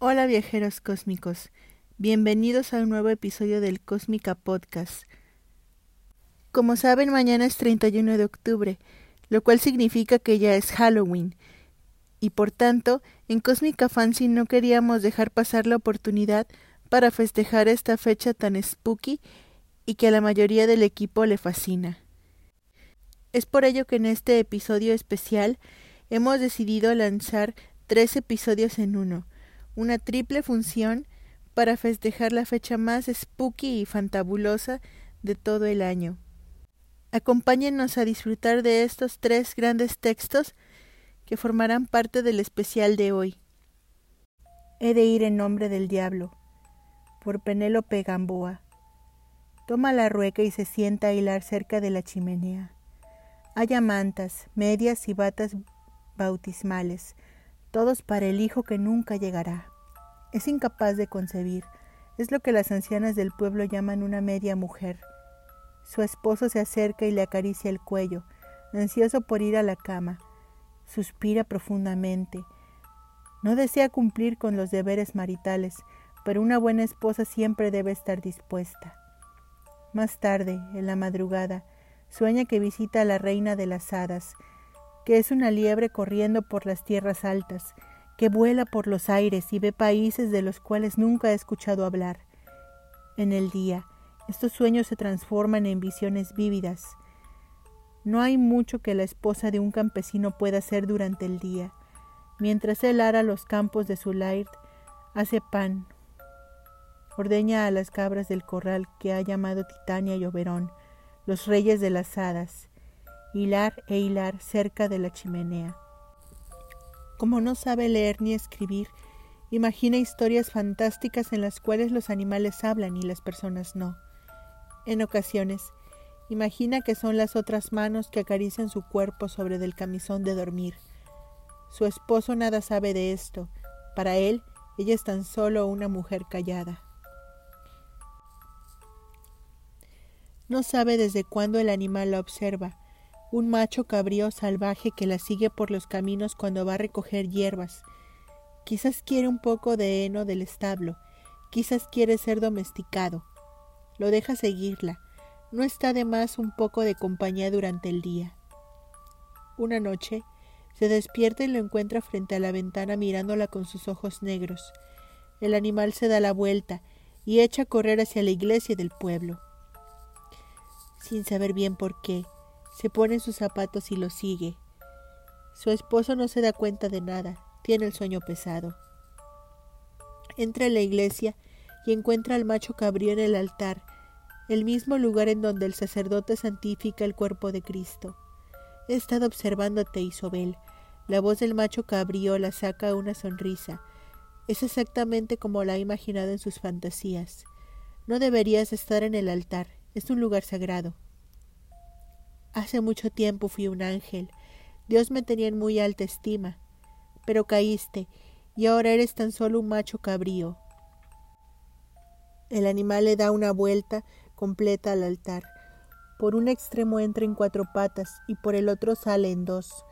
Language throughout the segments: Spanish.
Hola viajeros cósmicos, bienvenidos a un nuevo episodio del Cósmica Podcast. Como saben, mañana es 31 de octubre, lo cual significa que ya es Halloween, y por tanto, en Cósmica Fancy no queríamos dejar pasar la oportunidad para festejar esta fecha tan spooky y que a la mayoría del equipo le fascina. Es por ello que en este episodio especial hemos decidido lanzar tres episodios en uno, una triple función para festejar la fecha más spooky y fantabulosa de todo el año. Acompáñenos a disfrutar de estos tres grandes textos que formarán parte del especial de hoy. He de ir en nombre del diablo, por Penélope Gamboa. Toma la rueca y se sienta a hilar cerca de la chimenea. Haya mantas, medias y batas bautismales, todos para el hijo que nunca llegará. Es incapaz de concebir, es lo que las ancianas del pueblo llaman una media mujer. Su esposo se acerca y le acaricia el cuello, ansioso por ir a la cama. Suspira profundamente. No desea cumplir con los deberes maritales, pero una buena esposa siempre debe estar dispuesta. Más tarde, en la madrugada, sueña que visita a la reina de las hadas, que es una liebre corriendo por las tierras altas, que vuela por los aires y ve países de los cuales nunca ha escuchado hablar. En el día, estos sueños se transforman en visiones vívidas. No hay mucho que la esposa de un campesino pueda hacer durante el día. Mientras él ara los campos de su laird, hace pan, ordeña a las cabras del corral que ha llamado Titania y Oberón, los reyes de las hadas, hilar e hilar cerca de la chimenea. Como no sabe leer ni escribir, imagina historias fantásticas en las cuales los animales hablan y las personas no. En ocasiones, imagina que son las otras manos que acarician su cuerpo sobre del camisón de dormir. Su esposo nada sabe de esto. Para él, ella es tan solo una mujer callada. No sabe desde cuándo el animal la observa, un macho cabrío salvaje que la sigue por los caminos cuando va a recoger hierbas. Quizás quiere un poco de heno del establo, quizás quiere ser domesticado. Lo deja seguirla. No está de más un poco de compañía durante el día. Una noche se despierta y lo encuentra frente a la ventana mirándola con sus ojos negros. El animal se da la vuelta y echa a correr hacia la iglesia del pueblo. Sin saber bien por qué, se pone sus zapatos y lo sigue. Su esposo no se da cuenta de nada, tiene el sueño pesado. Entra en la iglesia y encuentra al macho cabrío en el altar, el mismo lugar en donde el sacerdote santifica el cuerpo de Cristo. He estado observándote, Isobel. La voz del macho cabrío la saca una sonrisa. Es exactamente como la ha imaginado en sus fantasías. No deberías estar en el altar, es un lugar sagrado. Hace mucho tiempo fui un ángel. Dios me tenía en muy alta estima. Pero caíste, y ahora eres tan solo un macho cabrío. El animal le da una vuelta completa al altar. Por un extremo entra en cuatro patas y por el otro sale en dos.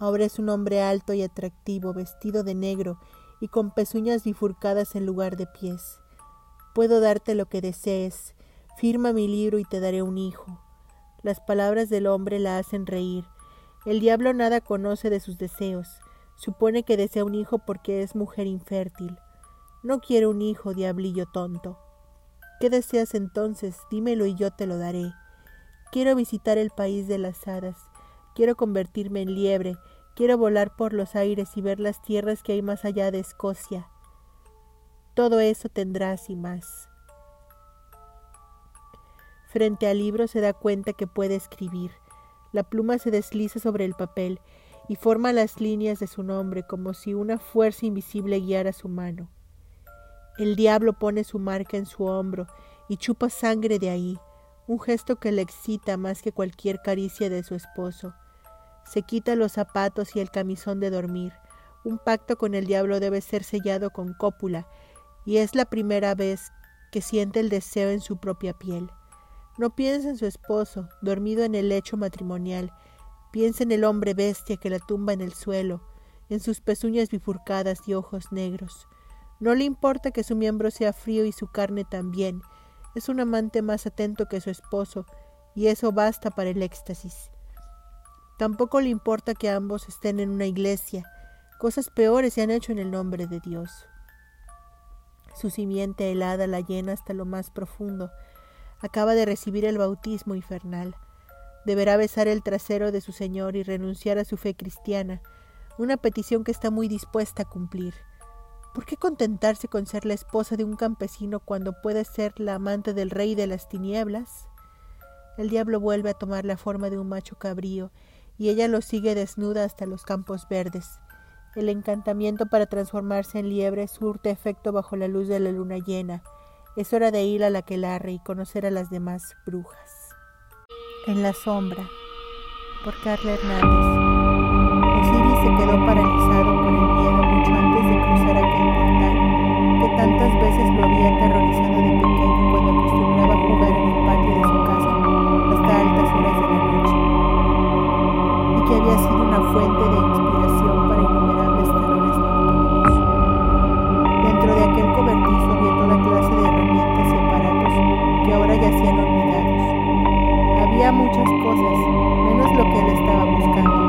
Ahora es un hombre alto y atractivo, vestido de negro y con pezuñas bifurcadas en lugar de pies. Puedo darte lo que desees. Firma mi libro y te daré un hijo. Las palabras del hombre la hacen reír. El diablo nada conoce de sus deseos. Supone que desea un hijo porque es mujer infértil. No quiero un hijo, diablillo tonto. ¿Qué deseas entonces? Dímelo y yo te lo daré. Quiero visitar el país de las hadas. Quiero convertirme en liebre. Quiero volar por los aires y ver las tierras que hay más allá de Escocia. Todo eso tendrás y más. Frente al libro se da cuenta que puede escribir. La pluma se desliza sobre el papel y forma las líneas de su nombre como si una fuerza invisible guiara su mano. El diablo pone su marca en su hombro y chupa sangre de ahí, un gesto que le excita más que cualquier caricia de su esposo. Se quita los zapatos y el camisón de dormir. Un pacto con el diablo debe ser sellado con cópula, y es la primera vez que siente el deseo en su propia piel. No piensa en su esposo, dormido en el lecho matrimonial. Piensa en el hombre bestia que la tumba en el suelo, en sus pezuñas bifurcadas y ojos negros. No le importa que su miembro sea frío y su carne también. Es un amante más atento que su esposo, y eso basta para el éxtasis. Tampoco le importa que ambos estén en una iglesia. Cosas peores se han hecho en el nombre de Dios. Su simiente helada la llena hasta lo más profundo. Acaba de recibir el bautismo infernal. Deberá besar el trasero de su Señor y renunciar a su fe cristiana, una petición que está muy dispuesta a cumplir. ¿Por qué contentarse con ser la esposa de un campesino cuando puede ser la amante del rey de las tinieblas? El diablo vuelve a tomar la forma de un macho cabrío y ella lo sigue desnuda hasta los campos verdes. El encantamiento para transformarse en liebre surte efecto bajo la luz de la luna llena. Es hora de ir a la quelarre y conocer a las demás brujas. En la sombra, por Carla Hernández. Osiris se quedó paralizado por el miedo mucho antes de cruzar aquel portal que tantas veces lo había aterrorizado de pequeño cuando acostumbraba a jugar en el patio de su casa hasta altas horas de la noche, y que había sido una fuente muchas cosas, menos lo que él estaba buscando.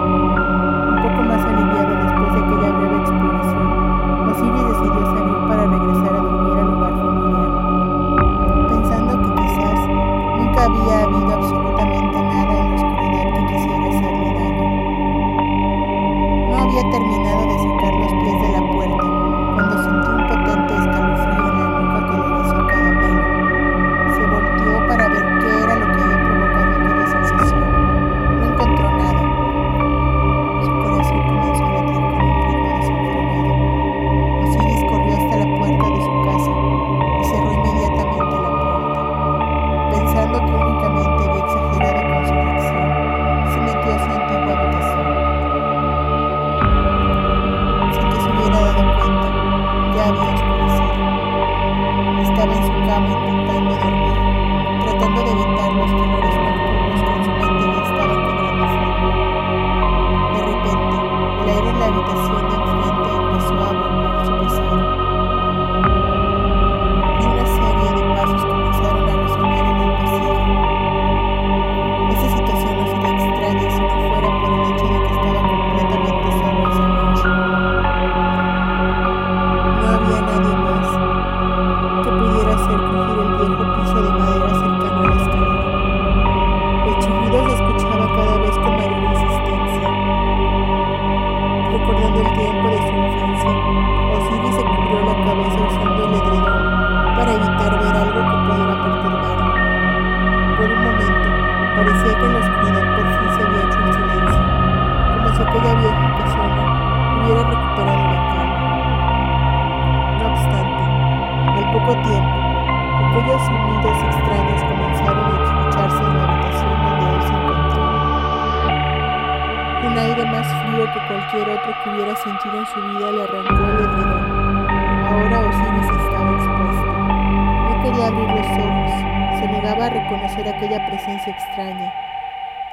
Reconocer aquella presencia extraña.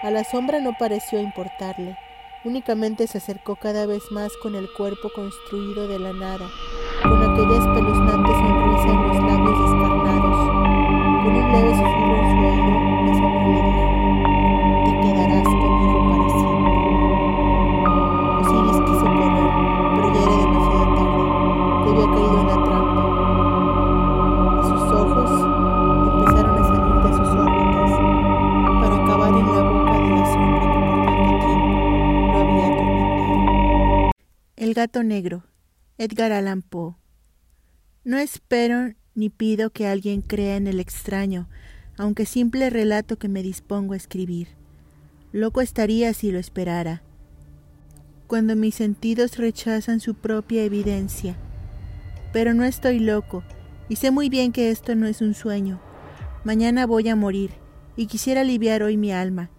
A la sombra no pareció importarle, únicamente se acercó cada vez más con el cuerpo construido de la nada, con aquella espeluznante sonrisa en los labios descarnados. Con un leve gato negro, Edgar Allan Poe. No espero ni pido que alguien crea en el extraño, aunque simple relato que me dispongo a escribir. Loco estaría si lo esperara. Cuando mis sentidos rechazan su propia evidencia. Pero no estoy loco, y sé muy bien que esto no es un sueño. Mañana voy a morir, y quisiera aliviar hoy mi alma.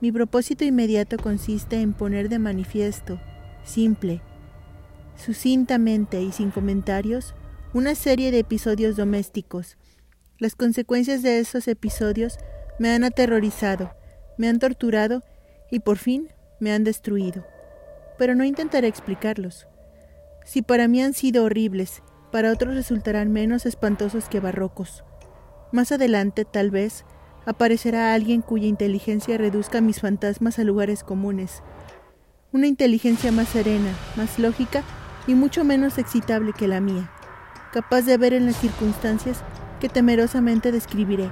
Mi propósito inmediato consiste en poner de manifiesto, simple, sucintamente y sin comentarios, una serie de episodios domésticos. Las consecuencias de esos episodios me han aterrorizado, me han torturado y por fin me han destruido. Pero no intentaré explicarlos. Si para mí han sido horribles, para otros resultarán menos espantosos que barrocos. Más adelante, tal vez, aparecerá alguien cuya inteligencia reduzca mis fantasmas a lugares comunes. Una inteligencia más serena, más lógica y mucho menos excitable que la mía, capaz de ver en las circunstancias que temerosamente describiré,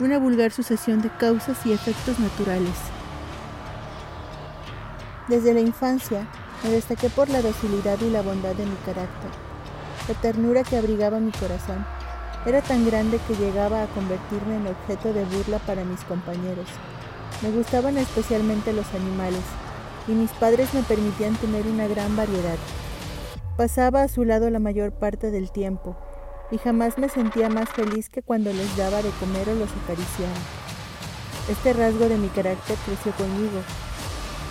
una vulgar sucesión de causas y efectos naturales. Desde la infancia me destaqué por la docilidad y la bondad de mi carácter. La ternura que abrigaba mi corazón era tan grande que llegaba a convertirme en objeto de burla para mis compañeros. Me gustaban especialmente los animales, y mis padres me permitían tener una gran variedad. Pasaba a su lado la mayor parte del tiempo, y jamás me sentía más feliz que cuando les daba de comer o los acariciaba. Este rasgo de mi carácter creció conmigo,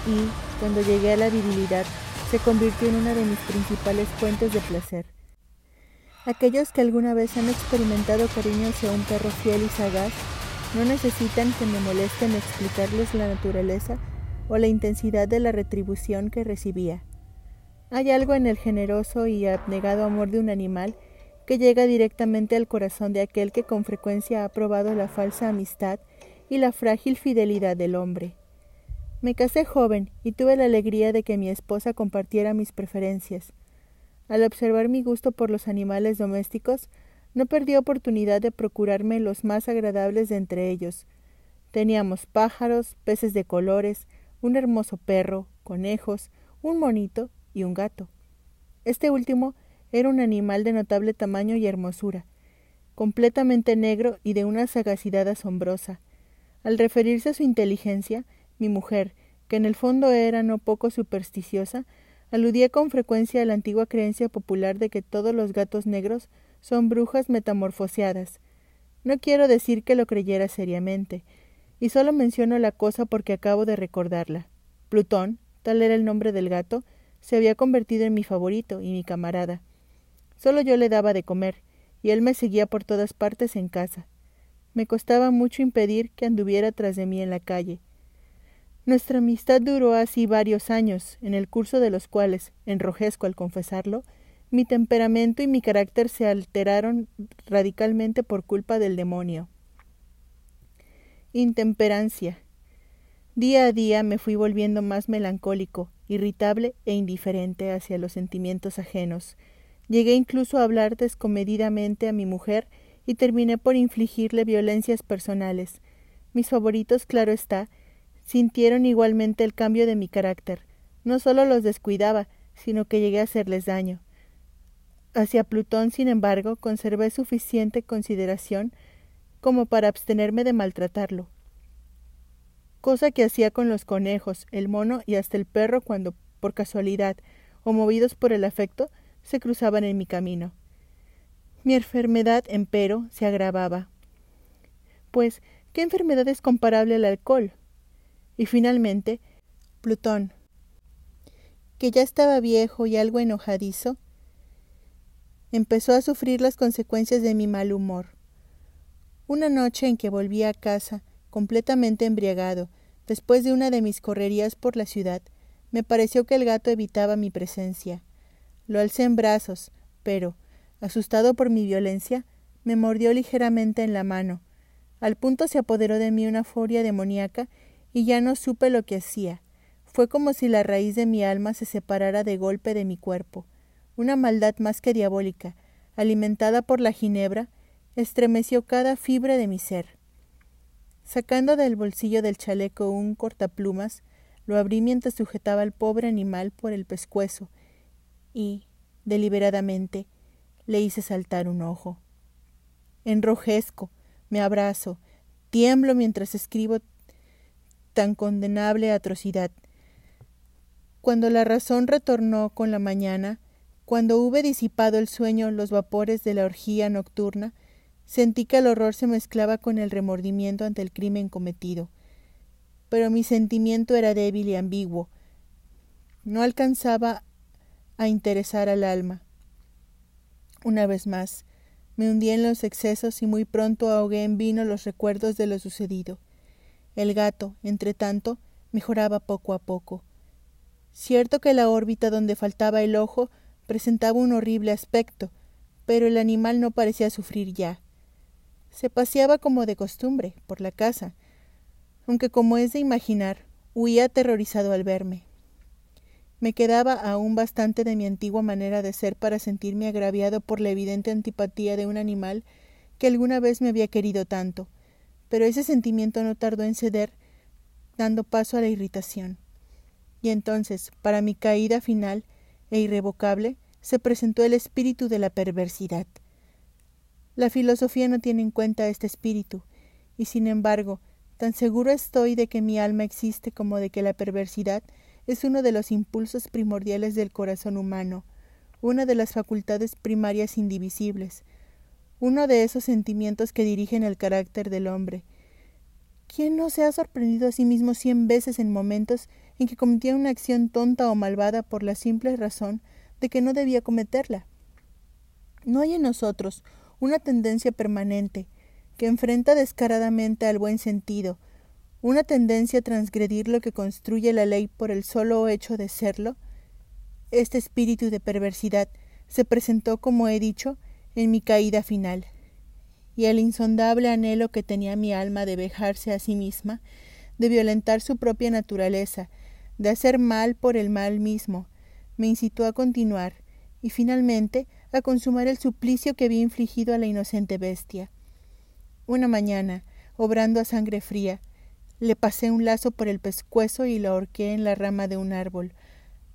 y, cuando llegué a la virilidad, se convirtió en una de mis principales fuentes de placer. Aquellos que alguna vez han experimentado cariño hacia un perro fiel y sagaz no necesitan que me molesten explicarles la naturaleza o la intensidad de la retribución que recibía. Hay algo en el generoso y abnegado amor de un animal que llega directamente al corazón de aquel que con frecuencia ha probado la falsa amistad y la frágil fidelidad del hombre. Me casé joven y tuve la alegría de que mi esposa compartiera mis preferencias. Al observar mi gusto por los animales domésticos, no perdí oportunidad de procurarme los más agradables de entre ellos. Teníamos pájaros, peces de colores, un hermoso perro, conejos, un monito y un gato. Este último era un animal de notable tamaño y hermosura, completamente negro y de una sagacidad asombrosa. Al referirse a su inteligencia, mi mujer, que en el fondo era no poco supersticiosa, Aludía con frecuencia a la antigua creencia popular de que todos los gatos negros son brujas metamorfoseadas. No quiero decir que lo creyera seriamente, y solo menciono la cosa porque acabo de recordarla. Plutón, tal era el nombre del gato, se había convertido en mi favorito y mi camarada. Solo yo le daba de comer, y él me seguía por todas partes en casa. Me costaba mucho impedir que anduviera tras de mí en la calle. Nuestra amistad duró así varios años, en el curso de los cuales, enrojezco al confesarlo, mi temperamento y mi carácter se alteraron radicalmente por culpa del demonio. Intemperancia. Día a día me fui volviendo más melancólico, irritable e indiferente hacia los sentimientos ajenos. Llegué incluso a hablar descomedidamente a mi mujer y terminé por infligirle violencias personales. Mis favoritos, claro está, sintieron igualmente el cambio de mi carácter. No solo los descuidaba, sino que llegué a hacerles daño. Hacia Plutón, sin embargo, conservé suficiente consideración como para abstenerme de maltratarlo, cosa que hacía con los conejos, el mono y hasta el perro cuando, por casualidad o movidos por el afecto, se cruzaban en mi camino. Mi enfermedad, empero, se agravaba. Pues, ¿qué enfermedad es comparable al alcohol? Y finalmente, Plutón, que ya estaba viejo y algo enojadizo, empezó a sufrir las consecuencias de mi mal humor. Una noche en que volví a casa, completamente embriagado, después de una de mis correrías por la ciudad, me pareció que el gato evitaba mi presencia. Lo alcé en brazos, pero, asustado por mi violencia, me mordió ligeramente en la mano. Al punto se apoderó de mí una furia demoníaca y ya no supe lo que hacía. Fue como si la raíz de mi alma se separara de golpe de mi cuerpo. Una maldad más que diabólica, alimentada por la ginebra, estremeció cada fibra de mi ser. Sacando del bolsillo del chaleco un cortaplumas, lo abrí mientras sujetaba al pobre animal por el pescuezo y, deliberadamente, le hice saltar un ojo. Enrojezco, me abrazo, tiemblo mientras escribo tan condenable atrocidad. Cuando la razón retornó con la mañana, cuando hube disipado el sueño los vapores de la orgía nocturna, sentí que el horror se mezclaba con el remordimiento ante el crimen cometido. Pero mi sentimiento era débil y ambiguo. No alcanzaba a interesar al alma. Una vez más, me hundí en los excesos y muy pronto ahogué en vino los recuerdos de lo sucedido. El gato, entre tanto, mejoraba poco a poco. Cierto que la órbita donde faltaba el ojo presentaba un horrible aspecto, pero el animal no parecía sufrir ya. Se paseaba como de costumbre por la casa, aunque como es de imaginar, huía aterrorizado al verme. Me quedaba aún bastante de mi antigua manera de ser para sentirme agraviado por la evidente antipatía de un animal que alguna vez me había querido tanto, pero ese sentimiento no tardó en ceder, dando paso a la irritación. Y entonces, para mi caída final e irrevocable, se presentó el espíritu de la perversidad. La filosofía no tiene en cuenta este espíritu, y sin embargo, tan seguro estoy de que mi alma existe como de que la perversidad es uno de los impulsos primordiales del corazón humano, una de las facultades primarias indivisibles, uno de esos sentimientos que dirigen el carácter del hombre. ¿Quién no se ha sorprendido a sí mismo cien veces en momentos en que cometía una acción tonta o malvada por la simple razón de que no debía cometerla? No hay en nosotros una tendencia permanente que enfrenta descaradamente al buen sentido, una tendencia a transgredir lo que construye la ley por el solo hecho de serlo, este espíritu de perversidad se presentó, como he dicho, en mi caída final, y el insondable anhelo que tenía mi alma de vejarse a sí misma, de violentar su propia naturaleza, de hacer mal por el mal mismo, me incitó a continuar, y finalmente a consumar el suplicio que había infligido a la inocente bestia. Una mañana, obrando a sangre fría, le pasé un lazo por el pescuezo y lo ahorqué en la rama de un árbol.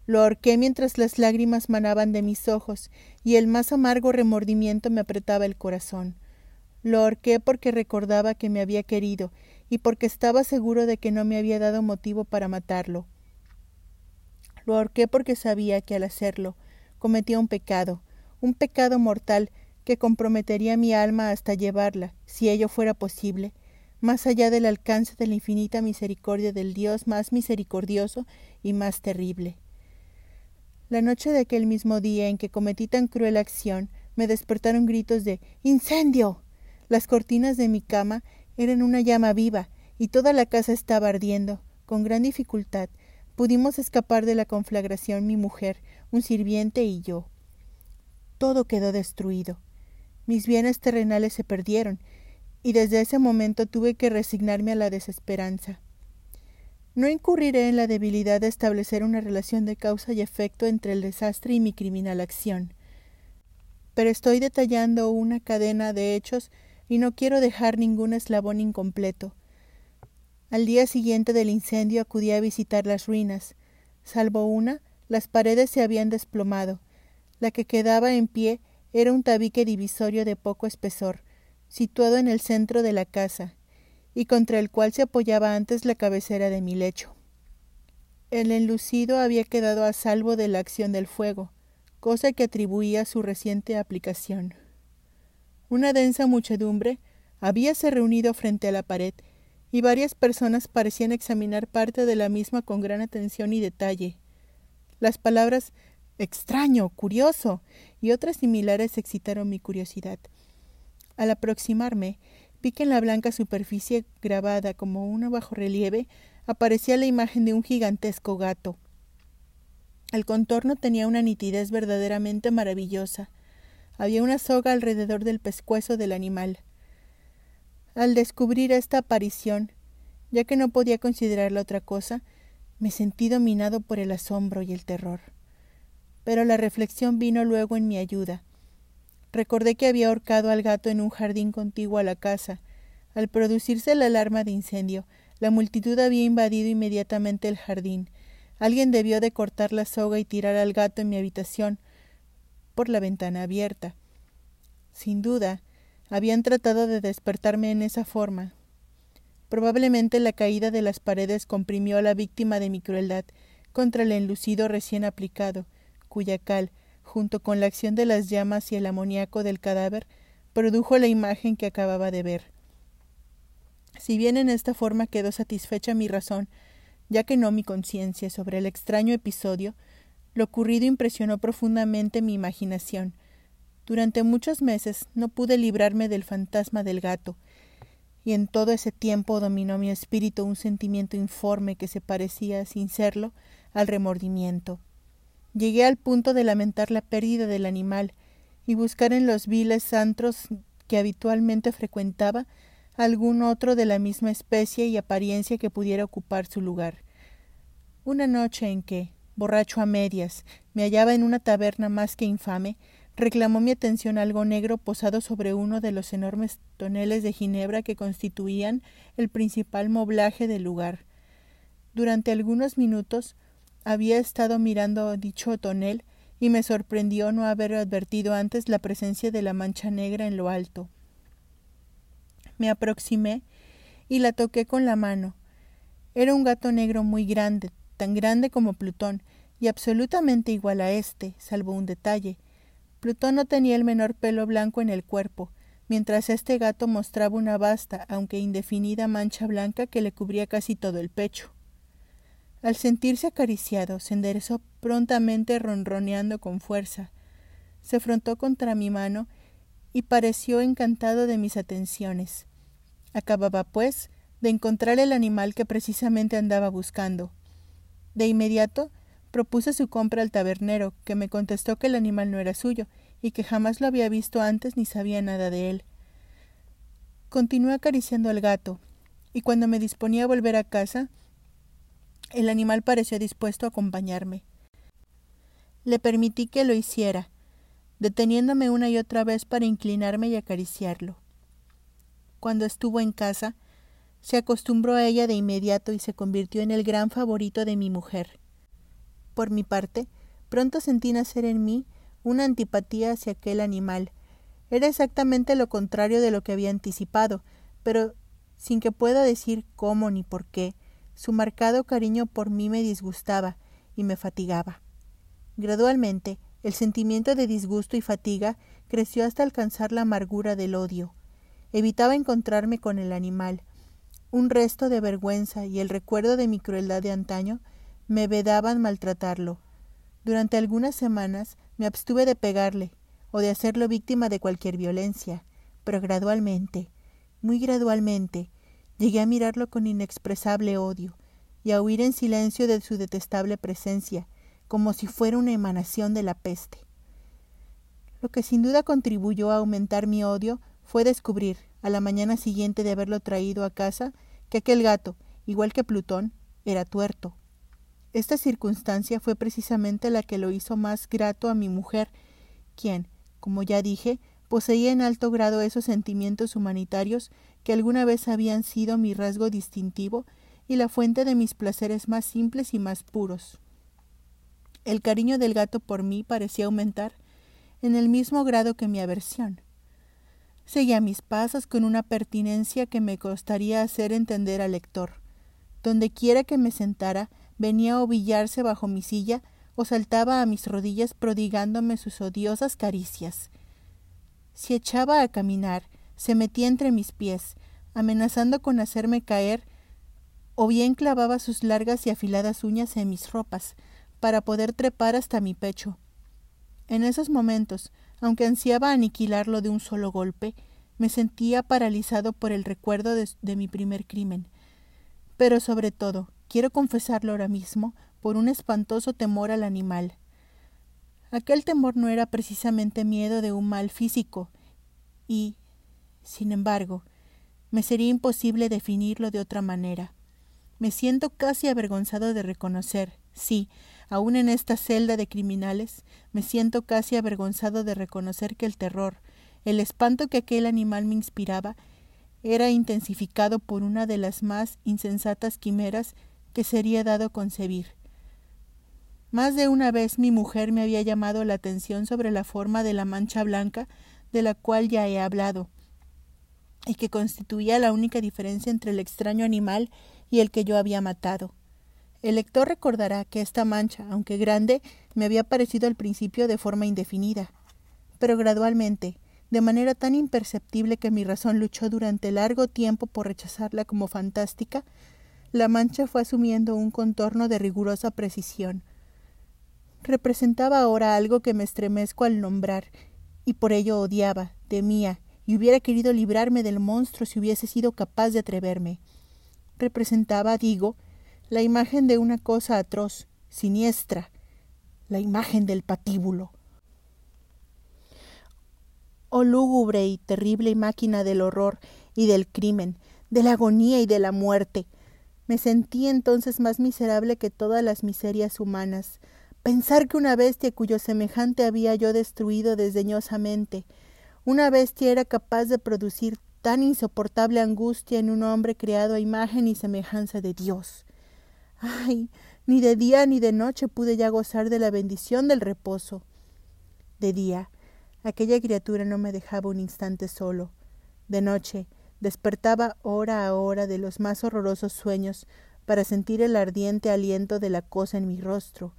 Lo ahorqué mientras las lágrimas manaban de mis ojos y el más amargo remordimiento me apretaba el corazón. Lo ahorqué porque recordaba que me había querido y porque estaba seguro de que no me había dado motivo para matarlo. Lo ahorqué porque sabía que al hacerlo cometía un pecado, un pecado mortal que comprometería mi alma hasta llevarla, si ello fuera posible, más allá del alcance de la infinita misericordia del Dios más misericordioso y más terrible. La noche de aquel mismo día en que cometí tan cruel acción, me despertaron gritos de ¡Incendio! Las cortinas de mi cama eran una llama viva y toda la casa estaba ardiendo. Con gran dificultad pudimos escapar de la conflagración mi mujer, un sirviente y yo. Todo quedó destruido. Mis bienes terrenales se perdieron y desde ese momento tuve que resignarme a la desesperanza. No incurriré en la debilidad de establecer una relación de causa y efecto entre el desastre y mi criminal acción. Pero estoy detallando una cadena de hechos y no quiero dejar ningún eslabón incompleto. Al día siguiente del incendio acudí a visitar las ruinas. Salvo una, las paredes se habían desplomado. La que quedaba en pie era un tabique divisorio de poco espesor, situado en el centro de la casa, y contra el cual se apoyaba antes la cabecera de mi lecho. El enlucido había quedado a salvo de la acción del fuego, cosa que atribuía a su reciente aplicación. Una densa muchedumbre habíase reunido frente a la pared, y varias personas parecían examinar parte de la misma con gran atención y detalle. Las palabras extraño, curioso y otras similares excitaron mi curiosidad. Al aproximarme, vi que en la blanca superficie grabada como un relieve aparecía la imagen de un gigantesco gato. El contorno tenía una nitidez verdaderamente maravillosa. Había una soga alrededor del pescuezo del animal. Al descubrir esta aparición, ya que no podía considerarla otra cosa, me sentí dominado por el asombro y el terror. Pero la reflexión vino luego en mi ayuda. Recordé que había ahorcado al gato en un jardín contiguo a la casa. Al producirse la alarma de incendio, la multitud había invadido inmediatamente el jardín. Alguien debió de cortar la soga y tirar al gato en mi habitación por la ventana abierta. Sin duda, habían tratado de despertarme en esa forma. Probablemente la caída de las paredes comprimió a la víctima de mi crueldad contra el enlucido recién aplicado, cuya cal, junto con la acción de las llamas y el amoníaco del cadáver, produjo la imagen que acababa de ver. Si bien en esta forma quedó satisfecha mi razón, ya que no mi conciencia, sobre el extraño episodio, lo ocurrido impresionó profundamente mi imaginación. Durante muchos meses no pude librarme del fantasma del gato, y en todo ese tiempo dominó mi espíritu un sentimiento informe que se parecía, sin serlo, al remordimiento. Llegué al punto de lamentar la pérdida del animal, y buscar en los viles antros que habitualmente frecuentaba algún otro de la misma especie y apariencia que pudiera ocupar su lugar. Una noche en que, borracho a medias, me hallaba en una taberna más que infame, reclamó mi atención algo negro posado sobre uno de los enormes toneles de ginebra que constituían el principal moblaje del lugar. Durante algunos minutos había estado mirando dicho tonel y me sorprendió no haber advertido antes la presencia de la mancha negra en lo alto. Me aproximé y la toqué con la mano. Era un gato negro muy grande, tan grande como Plutón, y absolutamente igual a éste, salvo un detalle. Plutón no tenía el menor pelo blanco en el cuerpo, mientras este gato mostraba una vasta, aunque indefinida mancha blanca que le cubría casi todo el pecho. Al sentirse acariciado, se enderezó prontamente ronroneando con fuerza. Se frontó contra mi mano y pareció encantado de mis atenciones. Acababa, pues, de encontrar el animal que precisamente andaba buscando. De inmediato propuse su compra al tabernero, que me contestó que el animal no era suyo, y que jamás lo había visto antes ni sabía nada de él. Continué acariciando al gato, y cuando me disponía a volver a casa, el animal pareció dispuesto a acompañarme. Le permití que lo hiciera, deteniéndome una y otra vez para inclinarme y acariciarlo. Cuando estuvo en casa, se acostumbró a ella de inmediato y se convirtió en el gran favorito de mi mujer. Por mi parte, pronto sentí nacer en mí una antipatía hacia aquel animal. Era exactamente lo contrario de lo que había anticipado, pero sin que pueda decir cómo ni por qué, su marcado cariño por mí me disgustaba y me fatigaba. Gradualmente, el sentimiento de disgusto y fatiga creció hasta alcanzar la amargura del odio. Evitaba encontrarme con el animal. Un resto de vergüenza y el recuerdo de mi crueldad de antaño me vedaban maltratarlo. Durante algunas semanas me abstuve de pegarle o de hacerlo víctima de cualquier violencia, pero gradualmente, muy gradualmente, llegué a mirarlo con inexpresable odio y a huir en silencio de su detestable presencia, como si fuera una emanación de la peste. Lo que sin duda contribuyó a aumentar mi odio fue descubrir, a la mañana siguiente de haberlo traído a casa, que aquel gato, igual que Plutón, era tuerto. Esta circunstancia fue precisamente la que lo hizo más grato a mi mujer, quien, como ya dije, poseía en alto grado esos sentimientos humanitarios que alguna vez habían sido mi rasgo distintivo y la fuente de mis placeres más simples y más puros. El cariño del gato por mí parecía aumentar en el mismo grado que mi aversión. Seguía mis pasos con una pertinencia que me costaría hacer entender al lector. Donde quiera que me sentara, venía a ovillarse bajo mi silla o saltaba a mis rodillas prodigándome sus odiosas caricias. Si echaba a caminar, se metía entre mis pies, amenazando con hacerme caer, o bien clavaba sus largas y afiladas uñas en mis ropas, para poder trepar hasta mi pecho. En esos momentos, aunque ansiaba aniquilarlo de un solo golpe, me sentía paralizado por el recuerdo de, de mi primer crimen. Pero sobre todo, quiero confesarlo ahora mismo, por un espantoso temor al animal. Aquel temor no era precisamente miedo de un mal físico, y, sin embargo, me sería imposible definirlo de otra manera. Me siento casi avergonzado de reconocer, sí, aun en esta celda de criminales, me siento casi avergonzado de reconocer que el terror, el espanto que aquel animal me inspiraba, era intensificado por una de las más insensatas quimeras que sería dado concebir. Más de una vez mi mujer me había llamado la atención sobre la forma de la mancha blanca de la cual ya he hablado, y que constituía la única diferencia entre el extraño animal y el que yo había matado. El lector recordará que esta mancha, aunque grande, me había parecido al principio de forma indefinida, pero gradualmente, de manera tan imperceptible que mi razón luchó durante largo tiempo por rechazarla como fantástica, la mancha fue asumiendo un contorno de rigurosa precisión. Representaba ahora algo que me estremezco al nombrar, y por ello odiaba, temía, y hubiera querido librarme del monstruo si hubiese sido capaz de atreverme. Representaba, digo, la imagen de una cosa atroz, siniestra, la imagen del patíbulo. Oh lúgubre y terrible máquina del horror y del crimen, de la agonía y de la muerte. Me sentí entonces más miserable que todas las miserias humanas. Pensar que una bestia cuyo semejante había yo destruido desdeñosamente, una bestia era capaz de producir tan insoportable angustia en un hombre creado a imagen y semejanza de Dios. Ay, ni de día ni de noche pude ya gozar de la bendición del reposo. De día, aquella criatura no me dejaba un instante solo. De noche, despertaba hora a hora de los más horrorosos sueños para sentir el ardiente aliento de la cosa en mi rostro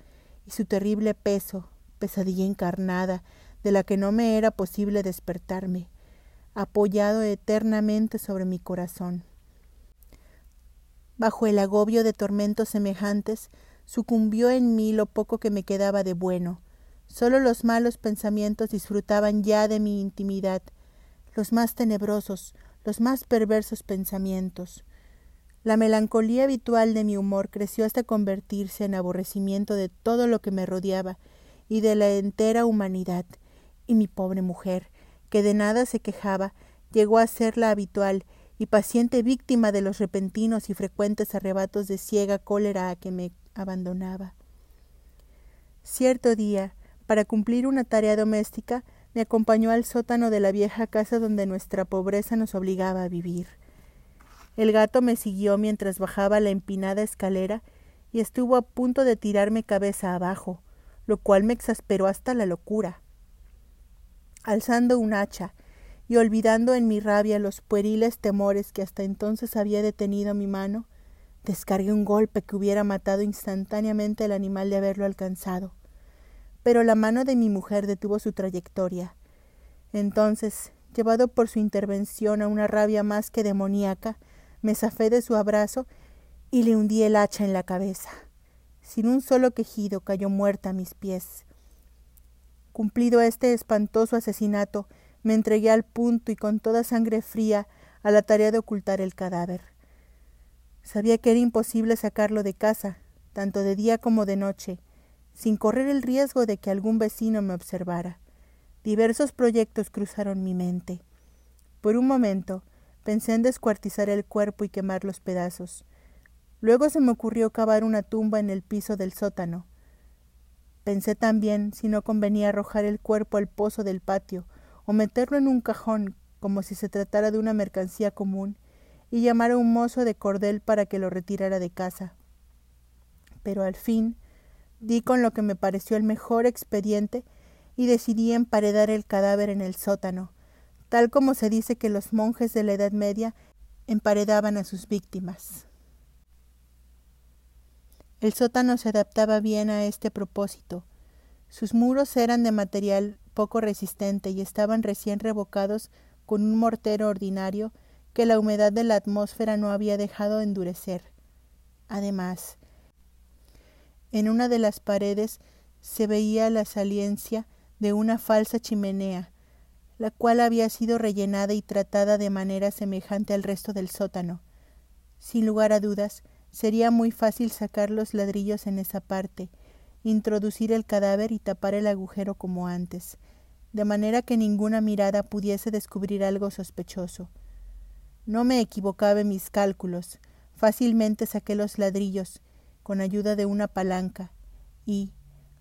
y su terrible peso, pesadilla encarnada, de la que no me era posible despertarme, apoyado eternamente sobre mi corazón. Bajo el agobio de tormentos semejantes, sucumbió en mí lo poco que me quedaba de bueno. Sólo los malos pensamientos disfrutaban ya de mi intimidad, los más tenebrosos, los más perversos pensamientos. La melancolía habitual de mi humor creció hasta convertirse en aborrecimiento de todo lo que me rodeaba y de la entera humanidad, y mi pobre mujer, que de nada se quejaba, llegó a ser la habitual y paciente víctima de los repentinos y frecuentes arrebatos de ciega cólera a que me abandonaba. Cierto día, para cumplir una tarea doméstica, me acompañó al sótano de la vieja casa donde nuestra pobreza nos obligaba a vivir. El gato me siguió mientras bajaba la empinada escalera y estuvo a punto de tirarme cabeza abajo, lo cual me exasperó hasta la locura. Alzando un hacha y olvidando en mi rabia los pueriles temores que hasta entonces había detenido mi mano, descargué un golpe que hubiera matado instantáneamente al animal de haberlo alcanzado pero la mano de mi mujer detuvo su trayectoria. Entonces, llevado por su intervención a una rabia más que demoníaca, me zafé de su abrazo y le hundí el hacha en la cabeza. Sin un solo quejido cayó muerta a mis pies. Cumplido este espantoso asesinato, me entregué al punto y con toda sangre fría a la tarea de ocultar el cadáver. Sabía que era imposible sacarlo de casa, tanto de día como de noche, sin correr el riesgo de que algún vecino me observara. Diversos proyectos cruzaron mi mente. Por un momento pensé en descuartizar el cuerpo y quemar los pedazos. Luego se me ocurrió cavar una tumba en el piso del sótano. Pensé también si no convenía arrojar el cuerpo al pozo del patio o meterlo en un cajón como si se tratara de una mercancía común y llamar a un mozo de cordel para que lo retirara de casa. Pero al fin Di con lo que me pareció el mejor expediente y decidí emparedar el cadáver en el sótano, tal como se dice que los monjes de la Edad Media emparedaban a sus víctimas. El sótano se adaptaba bien a este propósito. Sus muros eran de material poco resistente y estaban recién revocados con un mortero ordinario que la humedad de la atmósfera no había dejado endurecer. Además, en una de las paredes se veía la saliencia de una falsa chimenea, la cual había sido rellenada y tratada de manera semejante al resto del sótano. Sin lugar a dudas, sería muy fácil sacar los ladrillos en esa parte, introducir el cadáver y tapar el agujero como antes, de manera que ninguna mirada pudiese descubrir algo sospechoso. No me equivocaba en mis cálculos. Fácilmente saqué los ladrillos con ayuda de una palanca y,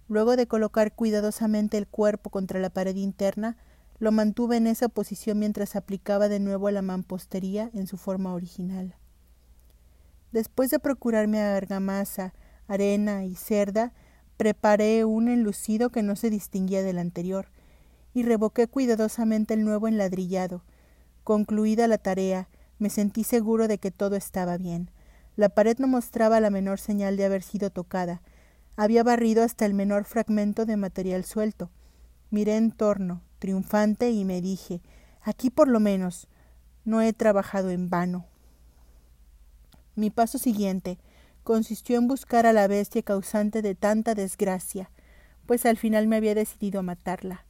luego de colocar cuidadosamente el cuerpo contra la pared interna, lo mantuve en esa posición mientras aplicaba de nuevo la mampostería en su forma original. Después de procurarme argamasa, arena y cerda, preparé un enlucido que no se distinguía del anterior, y revoqué cuidadosamente el nuevo enladrillado. Concluida la tarea, me sentí seguro de que todo estaba bien. La pared no mostraba la menor señal de haber sido tocada. Había barrido hasta el menor fragmento de material suelto. Miré en torno, triunfante, y me dije aquí por lo menos no he trabajado en vano. Mi paso siguiente consistió en buscar a la bestia causante de tanta desgracia, pues al final me había decidido a matarla.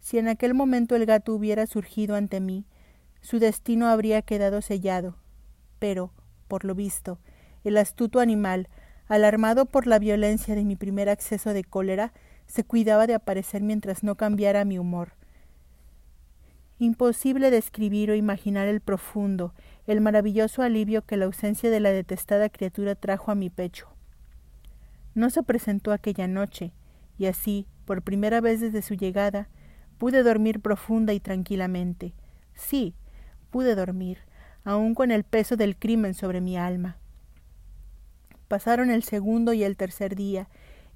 Si en aquel momento el gato hubiera surgido ante mí, su destino habría quedado sellado. Pero, por lo visto, el astuto animal, alarmado por la violencia de mi primer acceso de cólera, se cuidaba de aparecer mientras no cambiara mi humor. Imposible describir o imaginar el profundo, el maravilloso alivio que la ausencia de la detestada criatura trajo a mi pecho. No se presentó aquella noche, y así, por primera vez desde su llegada, pude dormir profunda y tranquilamente. Sí, pude dormir, aun con el peso del crimen sobre mi alma. Pasaron el segundo y el tercer día,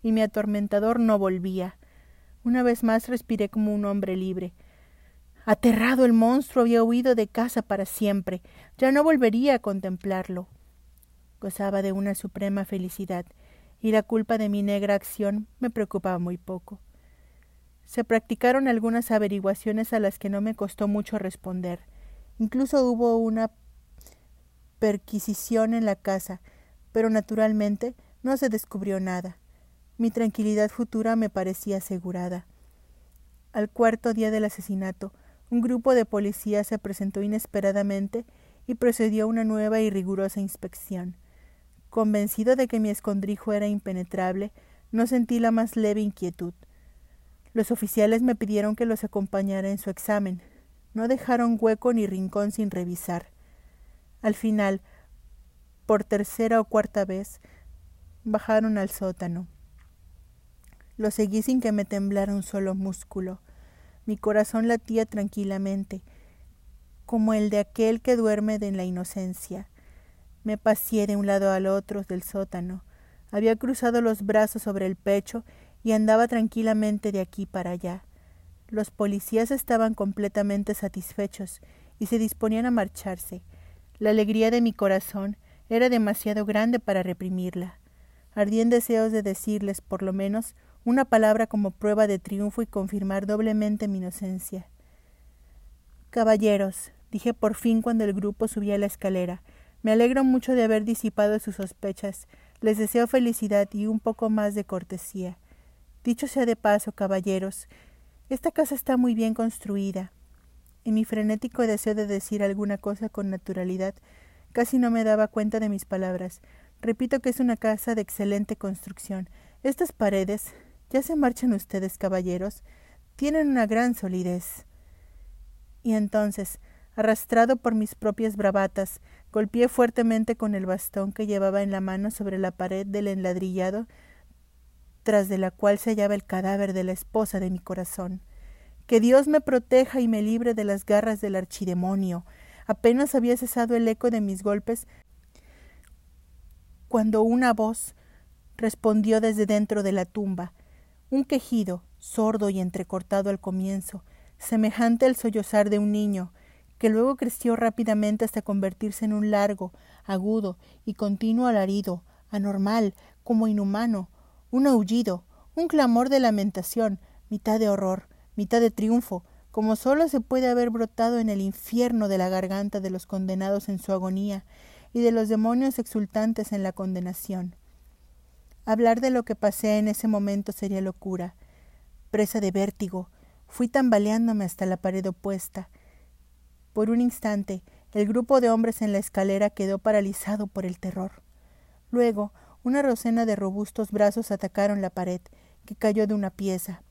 y mi atormentador no volvía. Una vez más respiré como un hombre libre. Aterrado el monstruo había huido de casa para siempre. Ya no volvería a contemplarlo. Gozaba de una suprema felicidad, y la culpa de mi negra acción me preocupaba muy poco. Se practicaron algunas averiguaciones a las que no me costó mucho responder. Incluso hubo una perquisición en la casa, pero naturalmente no se descubrió nada. Mi tranquilidad futura me parecía asegurada. Al cuarto día del asesinato, un grupo de policías se presentó inesperadamente y procedió a una nueva y rigurosa inspección. Convencido de que mi escondrijo era impenetrable, no sentí la más leve inquietud. Los oficiales me pidieron que los acompañara en su examen. No dejaron hueco ni rincón sin revisar. Al final, por tercera o cuarta vez, bajaron al sótano. Lo seguí sin que me temblara un solo músculo. Mi corazón latía tranquilamente, como el de aquel que duerme en la inocencia. Me paseé de un lado al otro del sótano. Había cruzado los brazos sobre el pecho y andaba tranquilamente de aquí para allá. Los policías estaban completamente satisfechos y se disponían a marcharse. La alegría de mi corazón era demasiado grande para reprimirla. Ardí en deseos de decirles, por lo menos, una palabra como prueba de triunfo y confirmar doblemente mi inocencia. Caballeros, dije por fin cuando el grupo subía la escalera, me alegro mucho de haber disipado sus sospechas. Les deseo felicidad y un poco más de cortesía. Dicho sea de paso, caballeros, esta casa está muy bien construida. En mi frenético deseo de decir alguna cosa con naturalidad, casi no me daba cuenta de mis palabras. Repito que es una casa de excelente construcción. Estas paredes, ya se marchan ustedes, caballeros, tienen una gran solidez. Y entonces, arrastrado por mis propias bravatas, golpeé fuertemente con el bastón que llevaba en la mano sobre la pared del enladrillado tras de la cual se hallaba el cadáver de la esposa de mi corazón. Que Dios me proteja y me libre de las garras del archidemonio. Apenas había cesado el eco de mis golpes cuando una voz respondió desde dentro de la tumba, un quejido, sordo y entrecortado al comienzo, semejante al sollozar de un niño, que luego creció rápidamente hasta convertirse en un largo, agudo y continuo alarido, anormal, como inhumano, un aullido, un clamor de lamentación, mitad de horror, mitad de triunfo, como sólo se puede haber brotado en el infierno de la garganta de los condenados en su agonía y de los demonios exultantes en la condenación. Hablar de lo que pasé en ese momento sería locura. Presa de vértigo, fui tambaleándome hasta la pared opuesta. Por un instante, el grupo de hombres en la escalera quedó paralizado por el terror. Luego, una docena de robustos brazos atacaron la pared, que cayó de una pieza.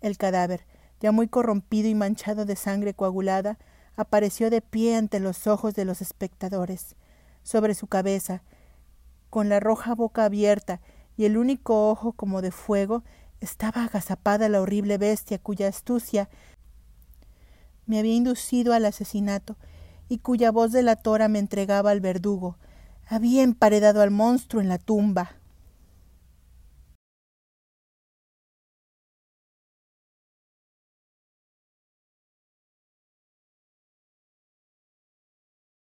El cadáver, ya muy corrompido y manchado de sangre coagulada, apareció de pie ante los ojos de los espectadores. Sobre su cabeza, con la roja boca abierta y el único ojo como de fuego, estaba agazapada la horrible bestia cuya astucia me había inducido al asesinato y cuya voz delatora me entregaba al verdugo, había emparedado al monstruo en la tumba.